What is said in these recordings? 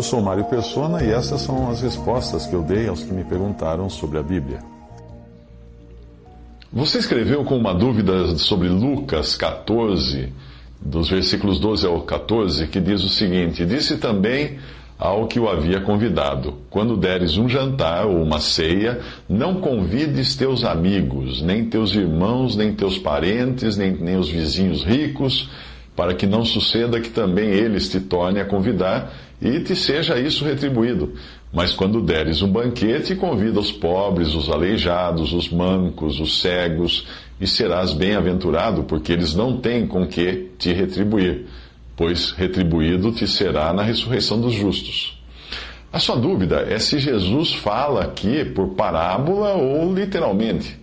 Eu sou Mário Persona e essas são as respostas que eu dei aos que me perguntaram sobre a Bíblia. Você escreveu com uma dúvida sobre Lucas 14, dos versículos 12 ao 14, que diz o seguinte: Disse também ao que o havia convidado: Quando deres um jantar ou uma ceia, não convides teus amigos, nem teus irmãos, nem teus parentes, nem, nem os vizinhos ricos, para que não suceda que também eles te tornem a convidar e te seja isso retribuído. Mas quando deres um banquete, convida os pobres, os aleijados, os mancos, os cegos, e serás bem-aventurado, porque eles não têm com que te retribuir, pois retribuído te será na ressurreição dos justos. A sua dúvida é se Jesus fala aqui por parábola ou literalmente.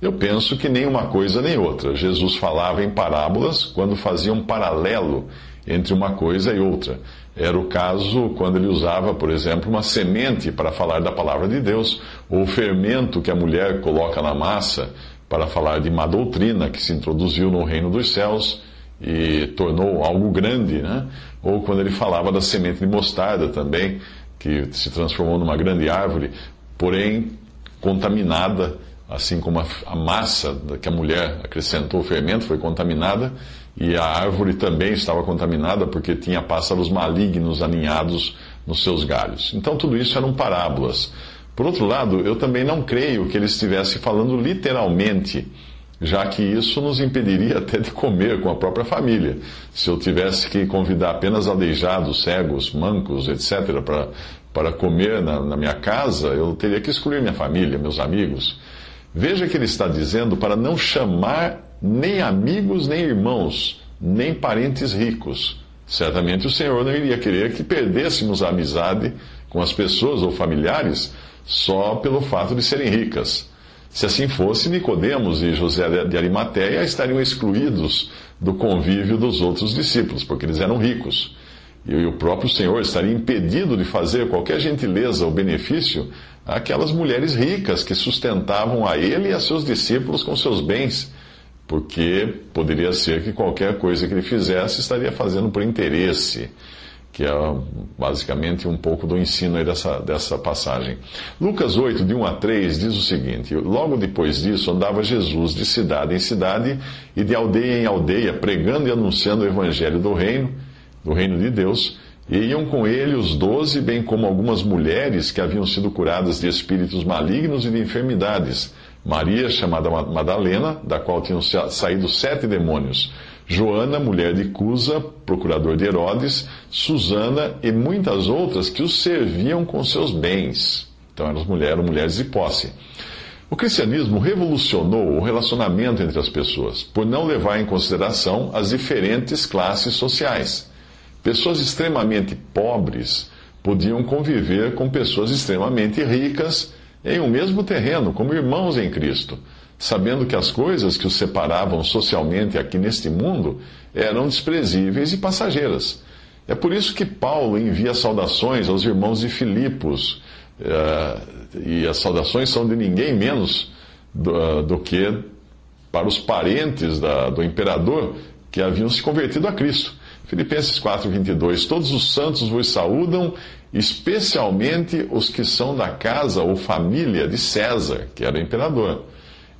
Eu penso que nem uma coisa nem outra. Jesus falava em parábolas quando fazia um paralelo entre uma coisa e outra. Era o caso quando ele usava, por exemplo, uma semente para falar da palavra de Deus, ou o fermento que a mulher coloca na massa para falar de uma doutrina que se introduziu no reino dos céus e tornou algo grande, né? Ou quando ele falava da semente de mostarda também, que se transformou numa grande árvore, porém contaminada, assim como a, massa que a mulher acrescentou o fermento foi contaminada e a árvore também estava contaminada porque tinha pássaros malignos aninhados nos seus galhos. Então tudo isso eram parábolas. Por outro lado, eu também não creio que ele estivesse falando literalmente, já que isso nos impediria até de comer com a própria família. Se eu tivesse que convidar apenas aleijados, cegos, mancos, etc., para, para comer na, na minha casa, eu teria que excluir minha família, meus amigos. Veja que ele está dizendo para não chamar nem amigos, nem irmãos, nem parentes ricos. Certamente o Senhor não iria querer que perdêssemos a amizade com as pessoas ou familiares só pelo fato de serem ricas. Se assim fosse, Nicodemos e José de Arimateia estariam excluídos do convívio dos outros discípulos, porque eles eram ricos. E o próprio Senhor estaria impedido de fazer qualquer gentileza ou benefício àquelas mulheres ricas que sustentavam a ele e a seus discípulos com seus bens porque poderia ser que qualquer coisa que ele fizesse estaria fazendo por interesse, que é basicamente um pouco do ensino dessa, dessa passagem. Lucas 8, de 1 a 3, diz o seguinte: Logo depois disso andava Jesus de cidade em cidade e de aldeia em aldeia, pregando e anunciando o evangelho do reino, do reino de Deus. E iam com ele os doze, bem como algumas mulheres que haviam sido curadas de espíritos malignos e de enfermidades Maria, chamada Madalena, da qual tinham saído sete demônios, Joana, mulher de Cusa, procurador de Herodes, Susana e muitas outras que os serviam com seus bens. Então eram mulheres, eram mulheres de posse. O cristianismo revolucionou o relacionamento entre as pessoas, por não levar em consideração as diferentes classes sociais. Pessoas extremamente pobres podiam conviver com pessoas extremamente ricas em um mesmo terreno, como irmãos em Cristo, sabendo que as coisas que os separavam socialmente aqui neste mundo eram desprezíveis e passageiras. É por isso que Paulo envia saudações aos irmãos de Filipos, uh, e as saudações são de ninguém menos do, do que para os parentes da, do imperador que haviam se convertido a Cristo. Filipenses 4, 22. Todos os santos vos saúdam, especialmente os que são da casa ou família de César, que era imperador.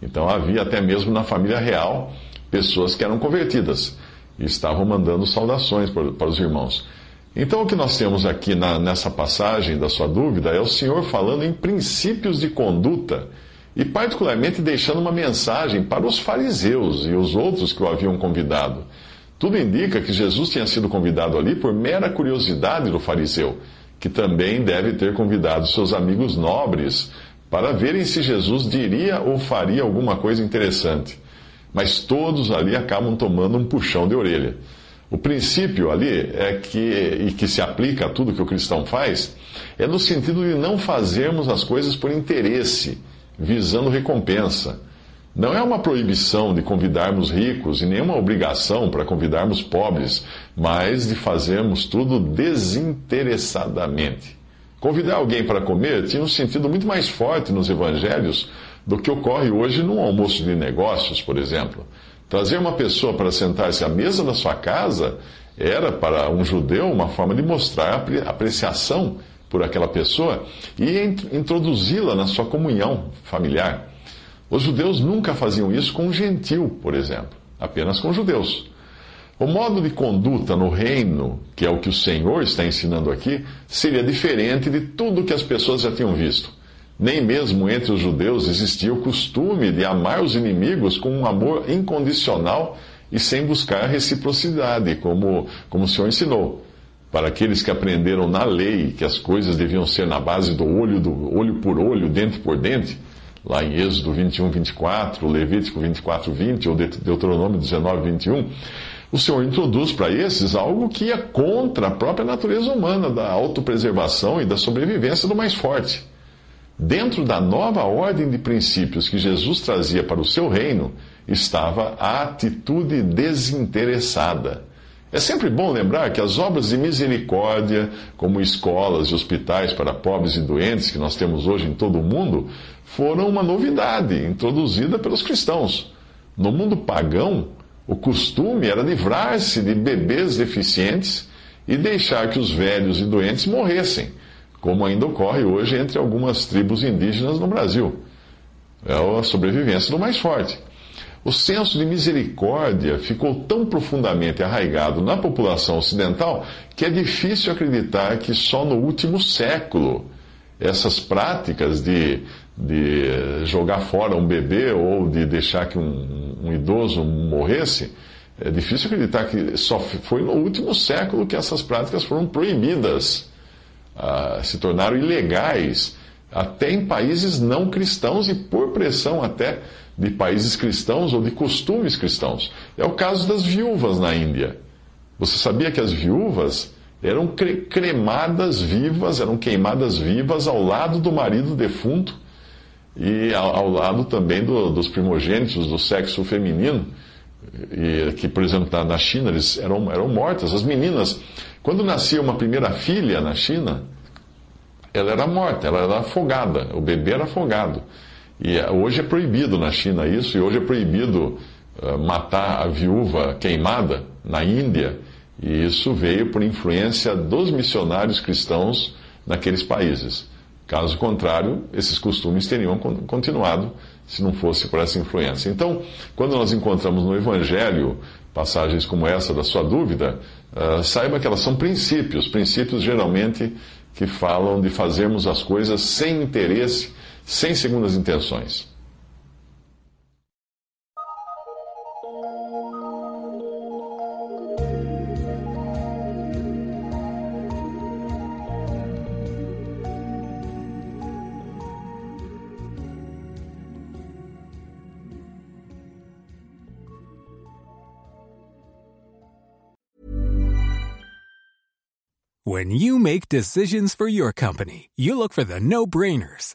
Então havia até mesmo na família real pessoas que eram convertidas e estavam mandando saudações para os irmãos. Então o que nós temos aqui na, nessa passagem da sua dúvida é o Senhor falando em princípios de conduta e, particularmente, deixando uma mensagem para os fariseus e os outros que o haviam convidado. Tudo indica que Jesus tinha sido convidado ali por mera curiosidade do fariseu, que também deve ter convidado seus amigos nobres para verem se Jesus diria ou faria alguma coisa interessante. mas todos ali acabam tomando um puxão de orelha. O princípio ali é que, e que se aplica a tudo que o cristão faz, é no sentido de não fazermos as coisas por interesse, visando recompensa. Não é uma proibição de convidarmos ricos e nenhuma obrigação para convidarmos pobres, mas de fazermos tudo desinteressadamente. Convidar alguém para comer tinha um sentido muito mais forte nos evangelhos do que ocorre hoje num almoço de negócios, por exemplo. Trazer uma pessoa para sentar-se à mesa da sua casa era, para um judeu, uma forma de mostrar apreciação por aquela pessoa e introduzi-la na sua comunhão familiar. Os judeus nunca faziam isso com um gentil, por exemplo, apenas com judeus. O modo de conduta no reino, que é o que o Senhor está ensinando aqui, seria diferente de tudo que as pessoas já tinham visto. Nem mesmo entre os judeus existia o costume de amar os inimigos com um amor incondicional e sem buscar reciprocidade, como, como o Senhor ensinou. Para aqueles que aprenderam na lei que as coisas deviam ser na base do olho, do olho por olho, dente por dente, lá em Êxodo 21, 24, Levítico 24, 20 ou Deuteronômio 19, 21, o Senhor introduz para esses algo que ia contra a própria natureza humana, da autopreservação e da sobrevivência do mais forte. Dentro da nova ordem de princípios que Jesus trazia para o seu reino, estava a atitude desinteressada. É sempre bom lembrar que as obras de misericórdia, como escolas e hospitais para pobres e doentes que nós temos hoje em todo o mundo, foram uma novidade introduzida pelos cristãos. No mundo pagão, o costume era livrar-se de bebês deficientes e deixar que os velhos e doentes morressem, como ainda ocorre hoje entre algumas tribos indígenas no Brasil. É a sobrevivência do mais forte. O senso de misericórdia ficou tão profundamente arraigado na população ocidental que é difícil acreditar que só no último século essas práticas de de jogar fora um bebê ou de deixar que um, um idoso morresse, é difícil acreditar que só foi no último século que essas práticas foram proibidas, ah, se tornaram ilegais, até em países não cristãos e por pressão até de países cristãos ou de costumes cristãos. É o caso das viúvas na Índia. Você sabia que as viúvas eram cremadas vivas, eram queimadas vivas ao lado do marido defunto e ao, ao lado também do, dos primogênitos do sexo feminino, e, que, por exemplo, na, na China eles eram, eram mortas. As meninas, quando nascia uma primeira filha na China, ela era morta, ela era afogada, o bebê era afogado. E eh, hoje é proibido na China isso, e hoje é proibido uh, matar a viúva queimada na Índia, e isso veio por influência dos missionários cristãos naqueles países. Caso contrário, esses costumes teriam continuado se não fosse por essa influência. Então, quando nós encontramos no Evangelho passagens como essa da sua dúvida, uh, saiba que elas são princípios, princípios geralmente que falam de fazermos as coisas sem interesse, sem segundas intenções. When you make decisions for your company, you look for the no brainers.